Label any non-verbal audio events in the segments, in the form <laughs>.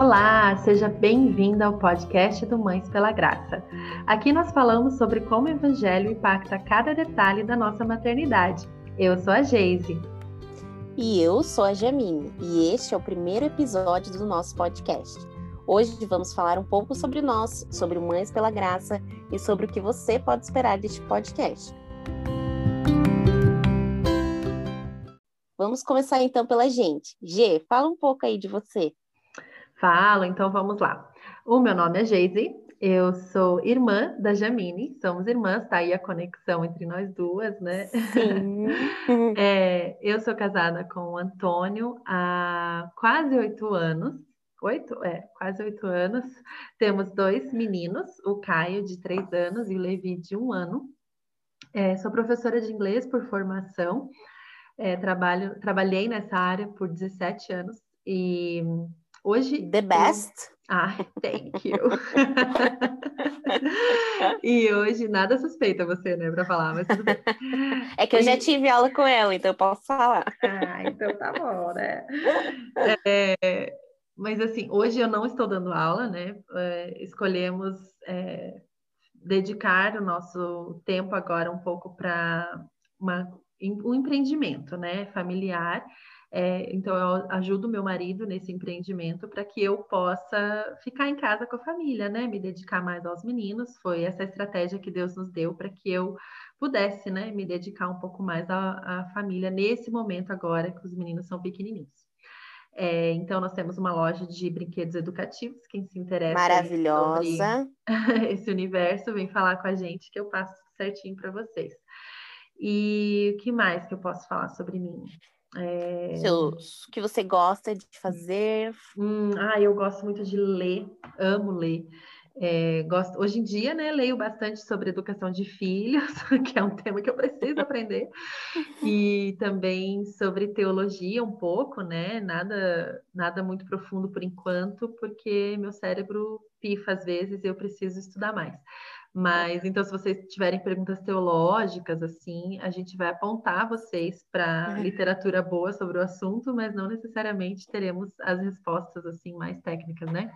Olá, seja bem-vinda ao podcast do Mães pela Graça. Aqui nós falamos sobre como o Evangelho impacta cada detalhe da nossa maternidade. Eu sou a Geise. E eu sou a Jamine, e este é o primeiro episódio do nosso podcast. Hoje vamos falar um pouco sobre nós, sobre Mães pela Graça e sobre o que você pode esperar deste podcast. Vamos começar então pela gente. G, fala um pouco aí de você. Falo, então vamos lá. O meu nome é Geise, eu sou irmã da Jamine, somos irmãs, tá aí a conexão entre nós duas, né? Sim. <laughs> é, eu sou casada com o Antônio há quase oito anos. Oito? É, quase oito anos. Temos dois meninos, o Caio, de três anos, e o Levi, de um ano. É, sou professora de inglês por formação. É, trabalho, trabalhei nessa área por 17 anos e hoje. The best. Eu... Ah, thank you. <laughs> e hoje nada suspeita você, né, para falar, mas tudo bem. É que eu já tive aula com ela, então eu posso falar. Ah, então tá bom, né? <laughs> É, mas assim, hoje eu não estou dando aula, né? É, escolhemos é, dedicar o nosso tempo agora um pouco para um empreendimento, né, familiar. É, então, eu ajudo meu marido nesse empreendimento para que eu possa ficar em casa com a família, né? Me dedicar mais aos meninos. Foi essa estratégia que Deus nos deu para que eu pudesse, né, me dedicar um pouco mais à, à, família nesse momento agora que os meninos são pequenininhos. É, então, nós temos uma loja de brinquedos educativos. Quem se interessa Maravilhosa. <laughs> esse universo, vem falar com a gente que eu passo certinho para vocês. E o que mais que eu posso falar sobre mim? É... Seus, o que você gosta de fazer? Hum, ah, eu gosto muito de ler, amo ler. É, gosto, hoje em dia, né, leio bastante sobre educação de filhos, <laughs> que é um tema que eu preciso aprender, e também sobre teologia um pouco, né, nada, nada muito profundo por enquanto, porque meu cérebro pifa às vezes e eu preciso estudar mais. Mas então, se vocês tiverem perguntas teológicas, assim, a gente vai apontar vocês para uhum. literatura boa sobre o assunto, mas não necessariamente teremos as respostas assim mais técnicas, né?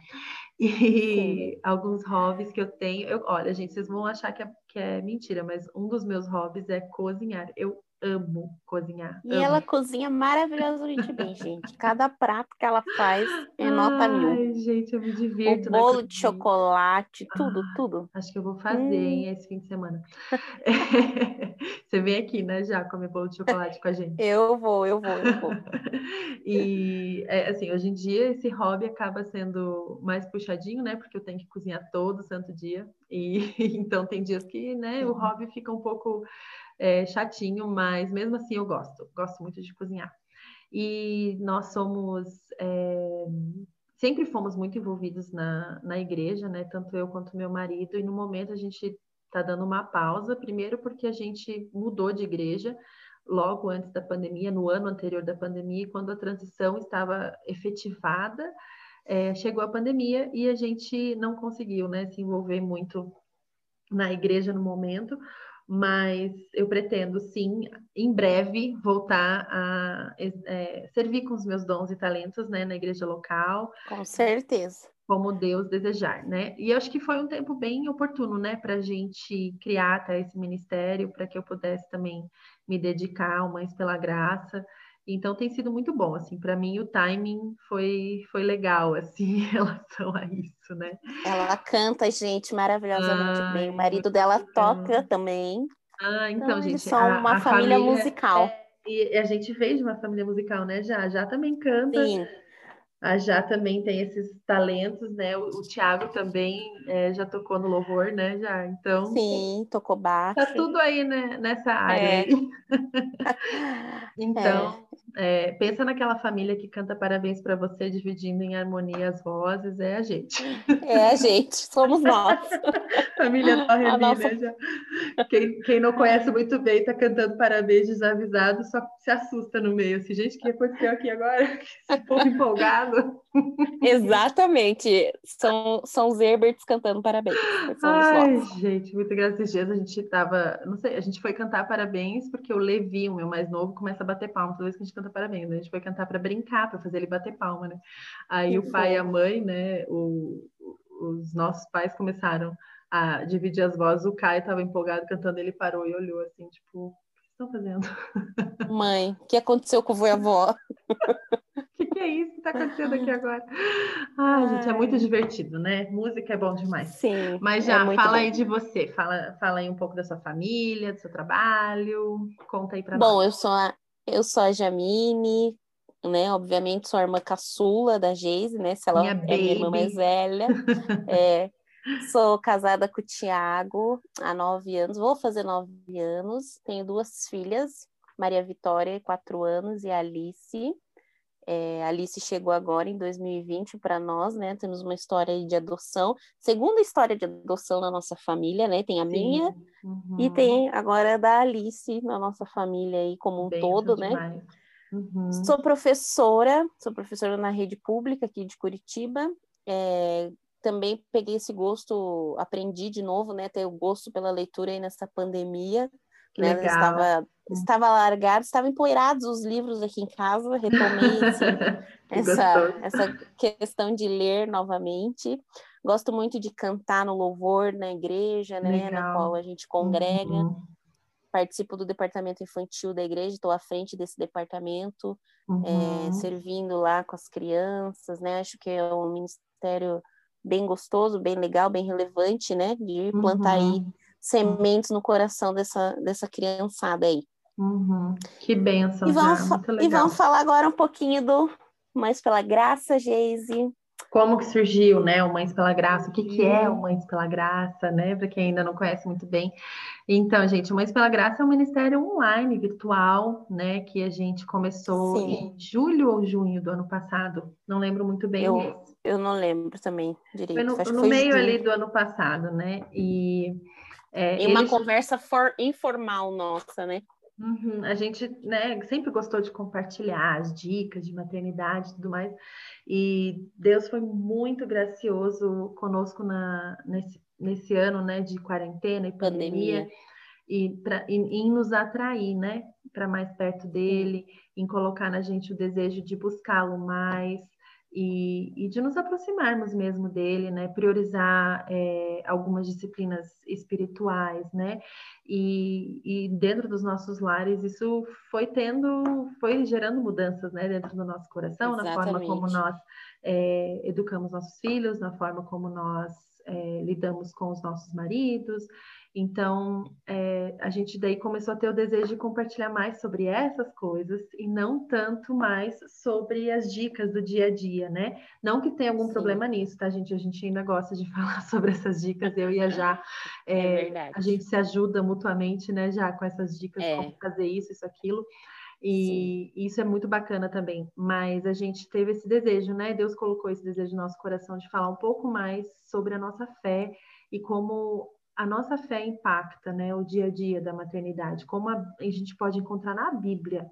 E Sim. alguns hobbies que eu tenho, eu, olha, gente, vocês vão achar que é, que é mentira, mas um dos meus hobbies é cozinhar. Eu amo cozinhar. E amo. ela cozinha maravilhosamente bem, gente. Cada prato que ela faz é nota mil. Ai, gente, eu me divirto. O bolo de chocolate, tudo, ah, tudo. Acho que eu vou fazer, hum. hein, esse fim de semana. <laughs> Você vem aqui, né, já comer bolo de chocolate com a gente. Eu vou, eu vou, eu vou. <laughs> e, é, assim, hoje em dia esse hobby acaba sendo mais puxadinho, né, porque eu tenho que cozinhar todo santo dia. E <laughs> então tem dias que, né, o hobby fica um pouco é, chatinho, mas mesmo assim eu gosto, gosto muito de cozinhar. E nós somos, é, sempre fomos muito envolvidos na, na igreja, né? Tanto eu quanto meu marido, e no momento a gente está dando uma pausa, primeiro porque a gente mudou de igreja logo antes da pandemia, no ano anterior da pandemia, quando a transição estava efetivada, é, chegou a pandemia e a gente não conseguiu né, se envolver muito na igreja no momento, mas eu pretendo sim, em breve, voltar a é, servir com os meus dons e talentos, né, na igreja local. Com certeza. Como Deus desejar, né? E acho que foi um tempo bem oportuno, né, para a gente criar até esse ministério, para que eu pudesse também me dedicar ao Mães pela Graça. Então tem sido muito bom, assim, para mim o timing foi foi legal <laughs> assim em relação a isso, né? Ela canta, gente, maravilhosamente Ai, bem. O marido dela toca também. Ah, então, então gente, são a, uma a família, família, musical. É, e a gente veio de uma família musical, né? Já, já também canta. Sim. A Já também tem esses talentos, né? O, o Thiago também é, já tocou no louvor, né? Já, então. Sim, tocou baixo. Tá tudo aí né, nessa área. <laughs> É. então, é. É, pensa naquela família que canta parabéns para você, dividindo em harmonia as vozes, é a gente. É a gente, somos nós. <laughs> família Torre nossa... já. Quem, quem não conhece muito bem está cantando parabéns desavisado, só se assusta no meio. Assim, gente, o que aconteceu aqui agora? <laughs> Esse povo empolgado. <laughs> Exatamente. São, são os Herberts cantando parabéns. Ai, gente, muito graças a dias. A gente tava, não sei, a gente foi cantar parabéns porque o Levi, o meu mais novo, começa a bater palma toda vez que que a gente canta parabéns, né? A gente foi cantar para brincar, para fazer ele bater palma, né? Aí o pai e a mãe, né, o, os nossos pais começaram a dividir as vozes. O Caio estava empolgado cantando, ele parou e olhou assim, tipo, o que estão fazendo? <laughs> Mãe, o que aconteceu com o avó? O <laughs> que, que, é isso que está acontecendo aqui agora? Ah, gente, é muito divertido, né? Música é bom demais. Sim. Mas já, é fala bom. aí de você. Fala, fala aí um pouco da sua família, do seu trabalho. Conta aí para nós. Bom, eu sou a, eu sou a Jamine, né? Obviamente sou a irmã caçula da Geise, né? Se ela minha é baby. minha irmã mais velha. <laughs> é, sou casada com o Tiago há nove anos, vou fazer nove anos. Tenho duas filhas, Maria Vitória, quatro anos, e Alice. É, Alice chegou agora em 2020 para nós, né? Temos uma história de adoção, segunda história de adoção na nossa família, né? Tem a Sim. minha uhum. e tem agora a da Alice na nossa família aí como um Bem todo, né? Uhum. Sou professora, sou professora na rede pública aqui de Curitiba. É, também peguei esse gosto, aprendi de novo, né? Ter o gosto pela leitura aí nessa pandemia. Que né? Legal. Estava. Estava largado, estavam empoeirados os livros aqui em casa, retomei assim, <laughs> essa, essa questão de ler novamente. Gosto muito de cantar no louvor na igreja, né? Legal. Na qual a gente congrega. Uhum participo do departamento infantil da igreja, estou à frente desse departamento, é, uhum. é, servindo lá com as crianças, né? Acho que é um ministério bem gostoso, bem legal, bem relevante, né? De plantar uhum. aí sementes no coração dessa, dessa criançada aí. Uhum. Que benção, e vamos, e vamos falar agora um pouquinho do Mães pela Graça, Geise como que surgiu, né, o Mães pela Graça, o que, que é o Mães pela Graça, né, para quem ainda não conhece muito bem. Então, gente, o Mães pela Graça é um ministério online, virtual, né, que a gente começou Sim. em julho ou junho do ano passado, não lembro muito bem. Eu, eu não lembro também direito. Foi no, no meio ali do ano passado, né, e... É, uma eles... conversa for, informal nossa, né? Uhum. A gente né, sempre gostou de compartilhar as dicas de maternidade e tudo mais. E Deus foi muito gracioso conosco na, nesse, nesse ano né, de quarentena e pandemia, pandemia. E, pra, e, em nos atrair né, para mais perto dele, em colocar na gente o desejo de buscá-lo mais, e, e, de nos aproximarmos mesmo dele, né? Priorizar é, algumas disciplinas espirituais, né? E, e, dentro dos nossos lares isso foi tendo, foi gerando mudanças, né? Dentro do nosso coração, Exatamente. na forma como nós é, educamos nossos filhos, na forma como nós é, lidamos com os nossos maridos, então, é, a gente daí começou a ter o desejo de compartilhar mais sobre essas coisas e não tanto mais sobre as dicas do dia a dia, né? Não que tenha algum Sim. problema nisso, tá, gente? A gente ainda gosta de <laughs> falar sobre essas dicas, eu e a Já. É, é a gente se ajuda mutuamente, né, Já, com essas dicas, é. como fazer isso, isso, aquilo. E Sim. isso é muito bacana também. Mas a gente teve esse desejo, né? Deus colocou esse desejo no nosso coração de falar um pouco mais sobre a nossa fé e como a nossa fé impacta né, o dia a dia da maternidade, como a, a gente pode encontrar na Bíblia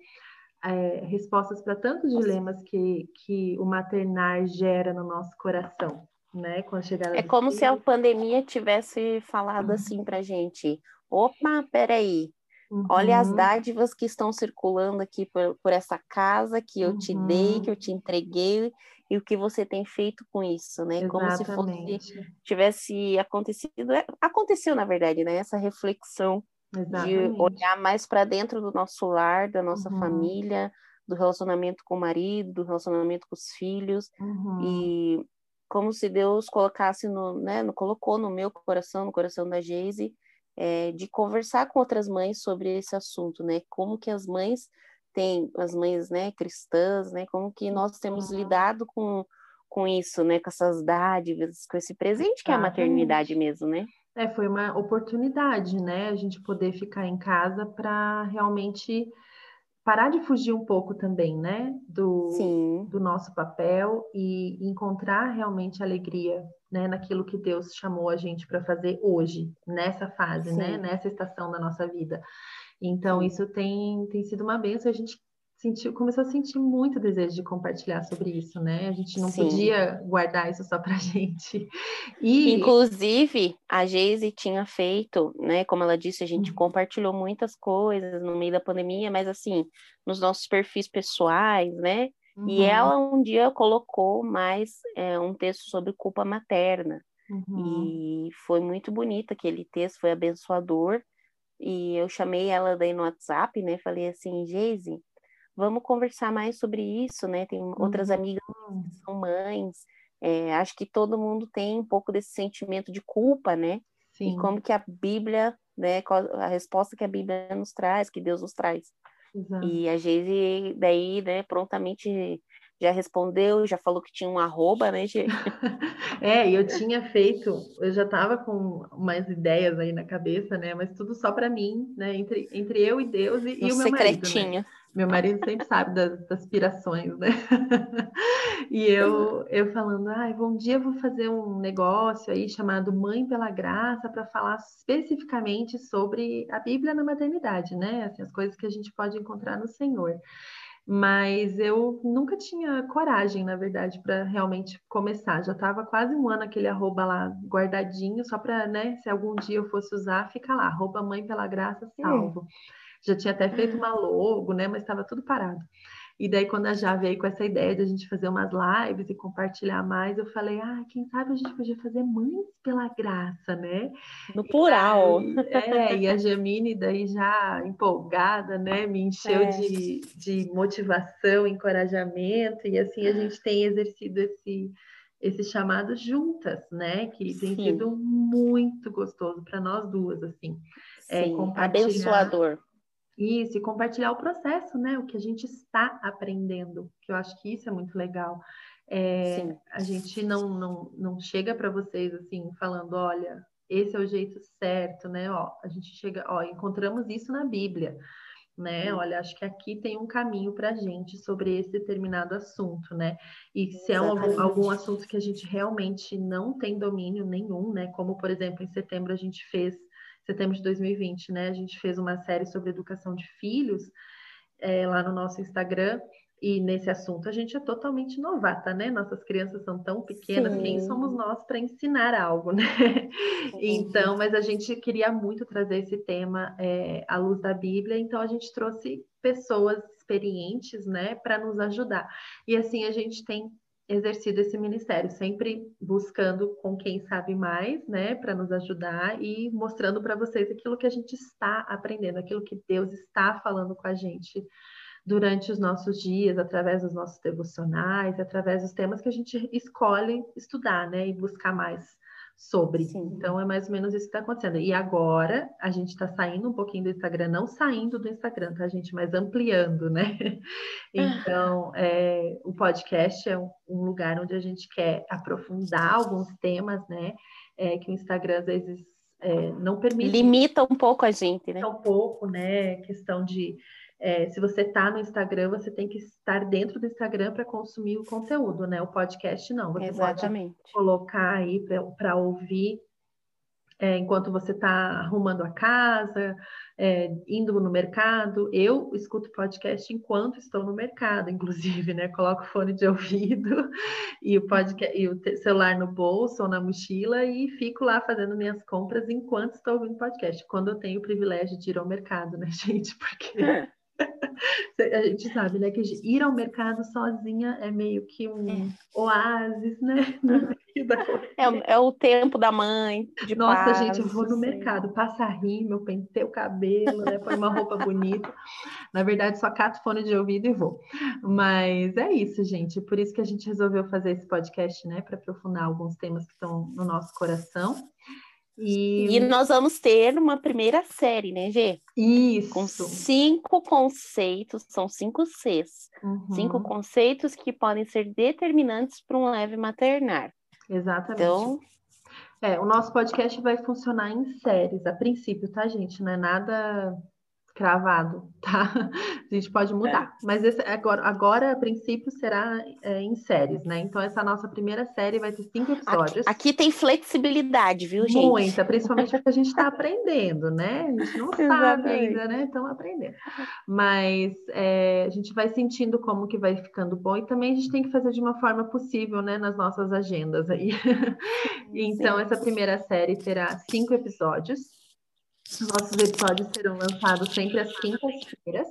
é, respostas para tantos dilemas que, que o maternar gera no nosso coração. Né, a chegada é como se a pandemia tivesse falado uhum. assim para gente: opa, peraí, Uhum. Olha as uhum. dádivas que estão circulando aqui por, por essa casa que eu uhum. te dei, que eu te entreguei, e o que você tem feito com isso, né? Exatamente. Como se fosse tivesse acontecido, é, aconteceu na verdade, né? Essa reflexão Exatamente. de olhar mais para dentro do nosso lar, da nossa uhum. família, do relacionamento com o marido, do relacionamento com os filhos uhum. e como se Deus colocasse no, né, no, colocou no meu coração, no coração da Geise, é, de conversar com outras mães sobre esse assunto, né? Como que as mães têm, as mães, né, cristãs, né? Como que nós temos uhum. lidado com, com isso, né? Com essas dádivas, com esse presente que é a maternidade mesmo, né? É, foi uma oportunidade, né? A gente poder ficar em casa para realmente parar de fugir um pouco também, né? Do, do nosso papel e encontrar realmente alegria né, naquilo que Deus chamou a gente para fazer hoje, nessa fase, né, Sim. né, nessa estação da nossa vida. Então, isso tem, tem sido uma benção, a gente sentiu, começou a sentir muito desejo de compartilhar sobre isso, né? A gente não Sim. podia guardar isso só para <laughs> gente. E inclusive a Geise tinha feito, né? Como ela disse, a gente uhum. compartilhou muitas coisas no meio da pandemia, mas assim nos nossos perfis pessoais, né? Uhum. E ela um dia colocou mais é, um texto sobre culpa materna. Uhum. E foi muito bonito aquele texto, foi abençoador. E eu chamei ela daí no WhatsApp, né? Falei assim, Geise, vamos conversar mais sobre isso, né? Tem uhum. outras amigas que são mães. É, acho que todo mundo tem um pouco desse sentimento de culpa, né? Sim. E como que a Bíblia, né? A resposta que a Bíblia nos traz, que Deus nos traz. Exato. E a Geise daí, né, prontamente já respondeu, já falou que tinha um arroba, né, Gê? <laughs> é, e eu tinha feito, eu já estava com umas ideias aí na cabeça, né, mas tudo só para mim, né, entre, entre eu e Deus e, e o meu secretinho. marido, né? Meu marido sempre sabe das, das aspirações, né? <laughs> e eu, eu falando, ai, bom dia, eu vou fazer um negócio aí chamado Mãe pela Graça para falar especificamente sobre a Bíblia na maternidade, né? Assim, as coisas que a gente pode encontrar no Senhor mas eu nunca tinha coragem, na verdade, para realmente começar. Já estava quase um ano aquele arroba lá guardadinho, só para, né, se algum dia eu fosse usar, fica lá, arroba mãe pela graça salvo. Hum. Já tinha até feito uma logo, né, mas estava tudo parado. E daí, quando a Já veio com essa ideia de a gente fazer umas lives e compartilhar mais, eu falei, ah, quem sabe a gente podia fazer Mães pela Graça, né? No plural. E, é, e a Jamine daí já empolgada, né? Me encheu é. de, de motivação, encorajamento, e assim a gente tem exercido esse, esse chamado juntas, né? Que tem Sim. sido muito gostoso para nós duas, assim. É, Sim, é, compartilhar... abençoador isso, e compartilhar o processo, né? O que a gente está aprendendo, que eu acho que isso é muito legal. É, a gente não, não, não chega para vocês assim, falando, olha, esse é o jeito certo, né? Ó, a gente chega, ó, encontramos isso na Bíblia, né? Olha, acho que aqui tem um caminho para a gente sobre esse determinado assunto, né? E se é algum, algum assunto que a gente realmente não tem domínio nenhum, né? Como, por exemplo, em setembro a gente fez setembro de 2020, né? A gente fez uma série sobre educação de filhos é, lá no nosso Instagram. E nesse assunto a gente é totalmente novata, né? Nossas crianças são tão pequenas, Sim. quem somos nós para ensinar algo, <laughs> né? Então, mas a gente queria muito trazer esse tema é, à luz da Bíblia, então a gente trouxe pessoas experientes, né, para nos ajudar. E assim a gente tem exercido esse ministério, sempre buscando com quem sabe mais, né, para nos ajudar e mostrando para vocês aquilo que a gente está aprendendo, aquilo que Deus está falando com a gente durante os nossos dias, através dos nossos devocionais, através dos temas que a gente escolhe estudar, né, e buscar mais sobre. Sim. Então é mais ou menos isso que está acontecendo. E agora a gente está saindo um pouquinho do Instagram, não saindo do Instagram, tá, gente? Mas ampliando, né? <laughs> Então é, o podcast é um, um, lugar onde a gente quer aprofundar alguns temas, né? É, que o Instagram às vezes é, não permite. Limita um pouco a gente, né? Um pouco, né? Questão de é, se você está no Instagram, você tem que estar dentro do Instagram para consumir o conteúdo, né? O podcast não. Você Exatamente. pode colocar aí para ouvir é, enquanto você está arrumando a casa, é, indo no mercado. Eu escuto podcast enquanto estou no mercado, <laughs> inclusive, né? Coloco fone de ouvido <laughs> e o, podcast, e o celular no bolso ou na mochila e fico lá fazendo minhas compras enquanto estou ouvindo podcast. Quando eu tenho o privilégio de ir ao mercado, né, <laughs> gente? Porque <laughs> a gente sabe, né, que ir ao mercado sozinha é meio que um é. oásis, né? <laughs> É, é, o tempo da mãe. De Nossa, paz, gente, eu vou no mercado, passa rímel, pentei o cabelo, né? Põe uma roupa bonita. Na verdade, só cato fone de ouvido e vou. Mas é isso, gente. Por isso que a gente resolveu fazer esse podcast, né? Para aprofundar alguns temas que estão no nosso coração. E... e... nós vamos ter uma primeira série, né, Gê? Isso. Com cinco conceitos, são cinco Cs. Uhum. Cinco conceitos que podem ser determinantes para um leve maternar. Exatamente. Então. É, o nosso podcast vai funcionar em séries, a princípio, tá, gente? Não é nada cravado, <laughs> tá? A gente pode mudar. É. Mas esse, agora, agora, a princípio, será é, em séries, né? Então, essa nossa primeira série vai ter cinco episódios. Aqui, aqui tem flexibilidade, viu, gente? Muita, principalmente porque a gente está aprendendo, né? A gente não sabe ainda, né? Estamos aprendendo. Mas é, a gente vai sentindo como que vai ficando bom e também a gente tem que fazer de uma forma possível, né? Nas nossas agendas aí. <laughs> então, essa primeira série terá cinco episódios. Os nossos episódios serão lançados sempre às quintas-feiras.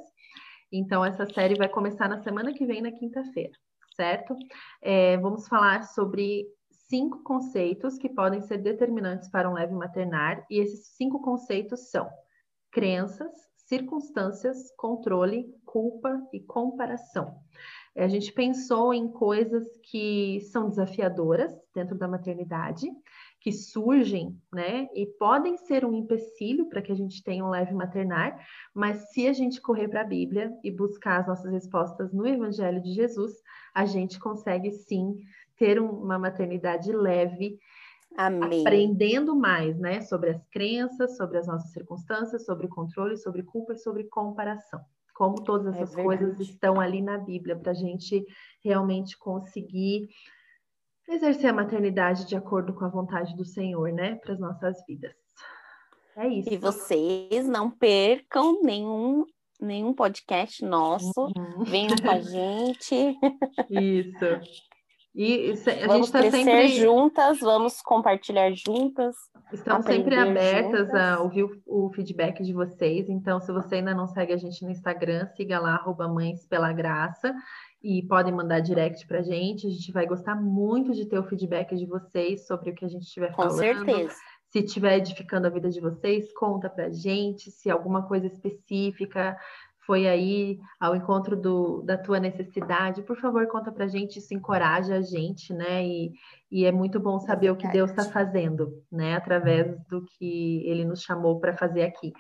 Então, essa série vai começar na semana que vem, na quinta-feira, certo? É, vamos falar sobre cinco conceitos que podem ser determinantes para um leve maternar, e esses cinco conceitos são crenças, circunstâncias, controle, culpa e comparação. É, a gente pensou em coisas que são desafiadoras dentro da maternidade que surgem, né, e podem ser um empecilho para que a gente tenha um leve maternar, mas se a gente correr para a Bíblia e buscar as nossas respostas no Evangelho de Jesus, a gente consegue sim ter uma maternidade leve, Amém. aprendendo mais, né, sobre as crenças, sobre as nossas circunstâncias, sobre controle, sobre culpa e sobre comparação. Como todas essas é coisas estão ali na Bíblia para a gente realmente conseguir exercer a maternidade de acordo com a vontade do Senhor, né, para as nossas vidas. É isso. E vocês não percam nenhum nenhum podcast nosso. Uhum. Venham com a <laughs> gente. Isso. E a vamos gente está sempre juntas, vamos compartilhar juntas. Estamos sempre abertas juntas. a ouvir o, o, feedback de vocês. Então, se você ainda não segue a gente no Instagram, siga lá, arroba Mães Pela Graça e podem mandar direct para a gente. A gente vai gostar muito de ter o feedback de vocês sobre o que a gente estiver falando. Com certeza. Se estiver edificando a vida de vocês, conta para a gente. Se alguma coisa específica foi aí ao encontro do, da tua necessidade, por favor, conta para a gente. Isso encoraja a gente, né? E, e é muito bom saber o que Deus está fazendo, né? Através do que Ele nos chamou para fazer aqui.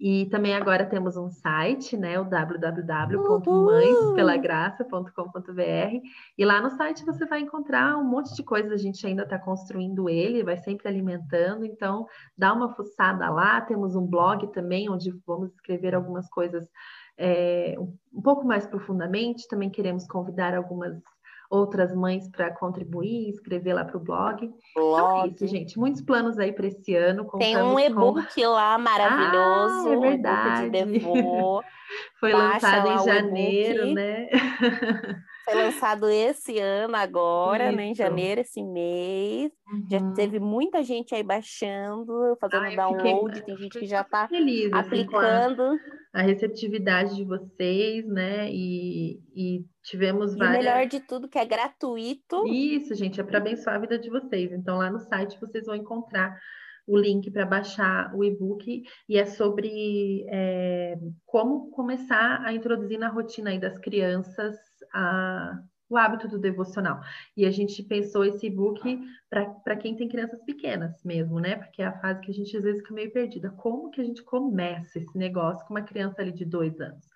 E também agora temos um site, né, o www.mãespelagraça.com.br. E lá no site você vai encontrar um monte de coisas, a gente ainda está construindo ele, vai sempre alimentando, então dá uma fuçada lá. Temos um blog também, onde vamos escrever algumas coisas é, um pouco mais profundamente. Também queremos convidar algumas outras mães para contribuir, escrever lá para o blog. Então é isso, gente. Muitos planos aí para esse ano. Tem um e-book com... lá maravilhoso. <laughs> Ah, é verdade. De <laughs> Foi Baixa lançado em janeiro, né? <laughs> Foi lançado esse ano agora, Isso. né? Em janeiro, esse mês. Uhum. Já teve muita gente aí baixando, fazendo Ai, download, fiquei, tem gente que já está assim, aplicando. Assim, a, receptividade de vocês, né? E, e tivemos várias. E o melhor de tudo, que é gratuito. Isso, gente, é para abençoar a vida de vocês. Então, lá no site vocês vão encontrar o link para baixar o e-book e é sobre é, como começar a introduzir na rotina aí das crianças a, o hábito do devocional. E a gente pensou esse e-book para quem tem crianças pequenas mesmo, né? Porque é a fase que a gente às vezes fica meio perdida. Como que a gente começa esse negócio com uma criança ali de dois anos?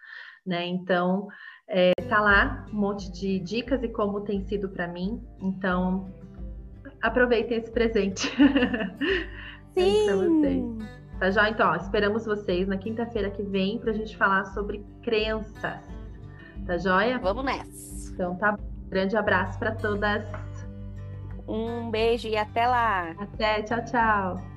Né? Então, é, tá lá um monte de dicas e como tem sido para mim. Então, aproveitem esse presente. <laughs> Sim! Tá já? Então, ó, esperamos vocês na quinta-feira que vem para a gente falar sobre crenças. Tá joia? Vamos nessa. Então tá. Grande abraço para todas. Um beijo e até lá. Até, tchau, tchau.